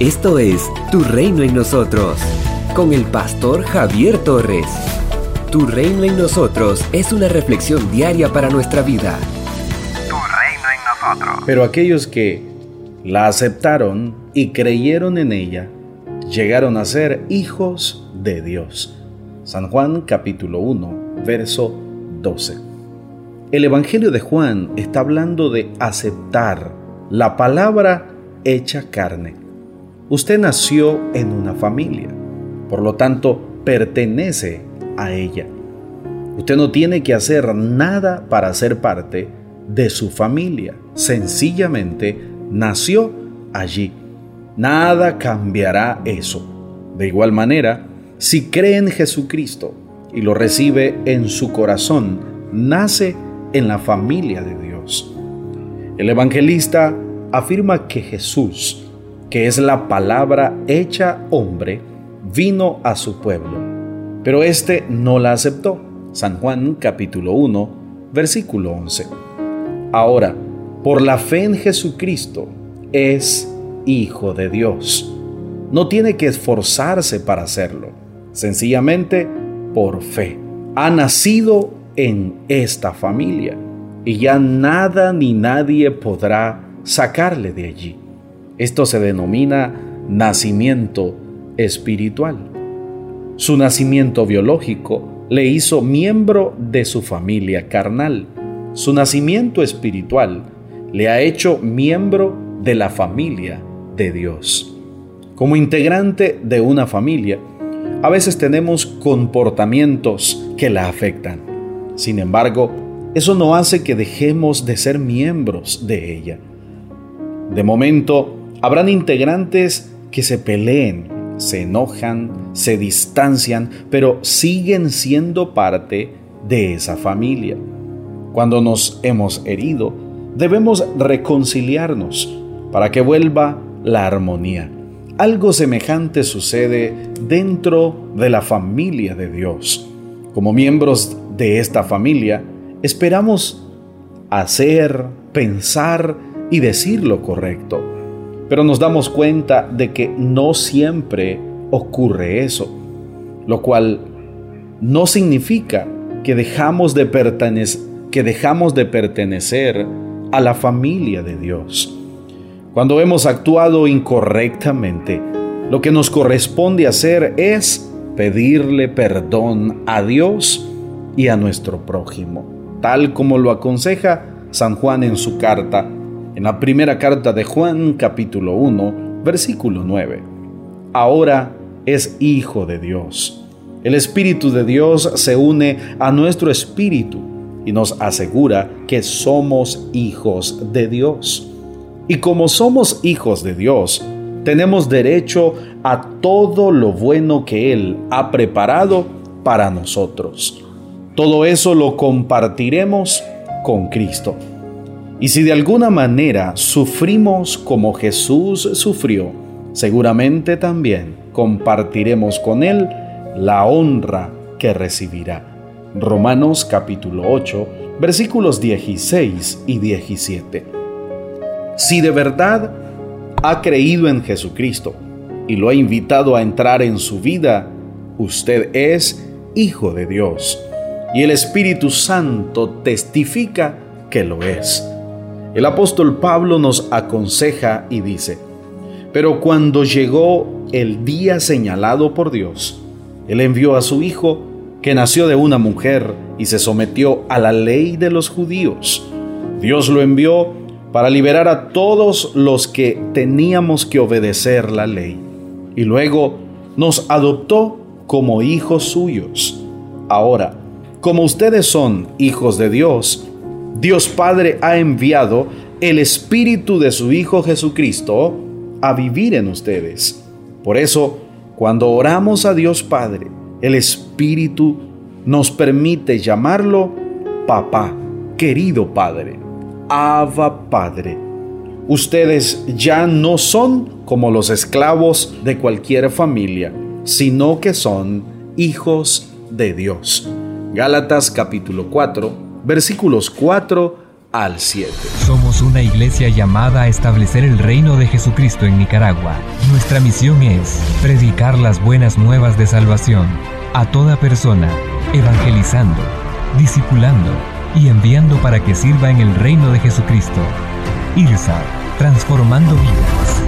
Esto es Tu Reino en Nosotros, con el pastor Javier Torres. Tu Reino en Nosotros es una reflexión diaria para nuestra vida. Tu reino en nosotros. Pero aquellos que la aceptaron y creyeron en ella, llegaron a ser hijos de Dios. San Juan capítulo 1, verso 12. El Evangelio de Juan está hablando de aceptar la palabra hecha carne. Usted nació en una familia, por lo tanto pertenece a ella. Usted no tiene que hacer nada para ser parte de su familia. Sencillamente nació allí. Nada cambiará eso. De igual manera, si cree en Jesucristo y lo recibe en su corazón, nace en la familia de Dios. El evangelista afirma que Jesús, que es la palabra hecha hombre, vino a su pueblo, pero éste no la aceptó. San Juan capítulo 1, versículo 11. Ahora, por la fe en Jesucristo, es hijo de Dios. No tiene que esforzarse para hacerlo, sencillamente por fe. Ha nacido en esta familia y ya nada ni nadie podrá sacarle de allí. Esto se denomina nacimiento espiritual. Su nacimiento biológico le hizo miembro de su familia carnal. Su nacimiento espiritual le ha hecho miembro de la familia de Dios. Como integrante de una familia, a veces tenemos comportamientos que la afectan. Sin embargo, eso no hace que dejemos de ser miembros de ella. De momento, habrán integrantes que se peleen, se enojan, se distancian, pero siguen siendo parte de esa familia. Cuando nos hemos herido, debemos reconciliarnos para que vuelva la armonía. Algo semejante sucede dentro de la familia de Dios. Como miembros de esta familia, esperamos hacer, pensar y decir lo correcto. Pero nos damos cuenta de que no siempre ocurre eso, lo cual no significa que dejamos de, que dejamos de pertenecer a la familia de Dios. Cuando hemos actuado incorrectamente, lo que nos corresponde hacer es pedirle perdón a Dios y a nuestro prójimo, tal como lo aconseja San Juan en su carta, en la primera carta de Juan capítulo 1, versículo 9. Ahora es hijo de Dios. El Espíritu de Dios se une a nuestro espíritu y nos asegura que somos hijos de Dios. Y como somos hijos de Dios, tenemos derecho a todo lo bueno que Él ha preparado para nosotros. Todo eso lo compartiremos con Cristo. Y si de alguna manera sufrimos como Jesús sufrió, seguramente también compartiremos con Él la honra que recibirá. Romanos capítulo 8, versículos 16 y 17. Si de verdad ha creído en Jesucristo y lo ha invitado a entrar en su vida, usted es hijo de Dios y el Espíritu Santo testifica que lo es. El apóstol Pablo nos aconseja y dice, pero cuando llegó el día señalado por Dios, Él envió a su Hijo, que nació de una mujer y se sometió a la ley de los judíos. Dios lo envió para liberar a todos los que teníamos que obedecer la ley. Y luego nos adoptó como hijos suyos. Ahora, como ustedes son hijos de Dios, Dios Padre ha enviado el Espíritu de su Hijo Jesucristo a vivir en ustedes. Por eso, cuando oramos a Dios Padre, el Espíritu nos permite llamarlo papá, querido Padre. Abba Padre. Ustedes ya no son como los esclavos de cualquier familia, sino que son hijos de Dios. Gálatas capítulo 4, versículos 4 al 7. Somos una iglesia llamada a establecer el reino de Jesucristo en Nicaragua. Nuestra misión es predicar las buenas nuevas de salvación a toda persona, evangelizando, discipulando y enviando para que sirva en el reino de Jesucristo. IRSA, transformando vidas.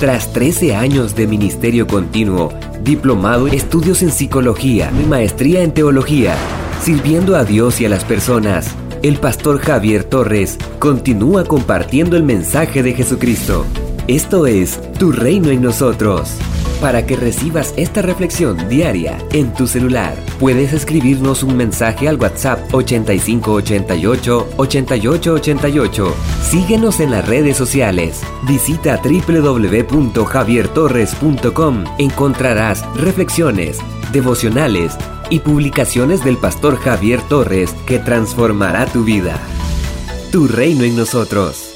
Tras 13 años de ministerio continuo, diplomado, estudios en psicología y maestría en teología, sirviendo a Dios y a las personas, el pastor Javier Torres continúa compartiendo el mensaje de Jesucristo. Esto es Tu Reino en nosotros. Para que recibas esta reflexión diaria en tu celular, puedes escribirnos un mensaje al WhatsApp 8588 8888. Síguenos en las redes sociales. Visita www.javiertorres.com. Encontrarás reflexiones, devocionales y publicaciones del pastor Javier Torres que transformará tu vida. Tu reino en nosotros.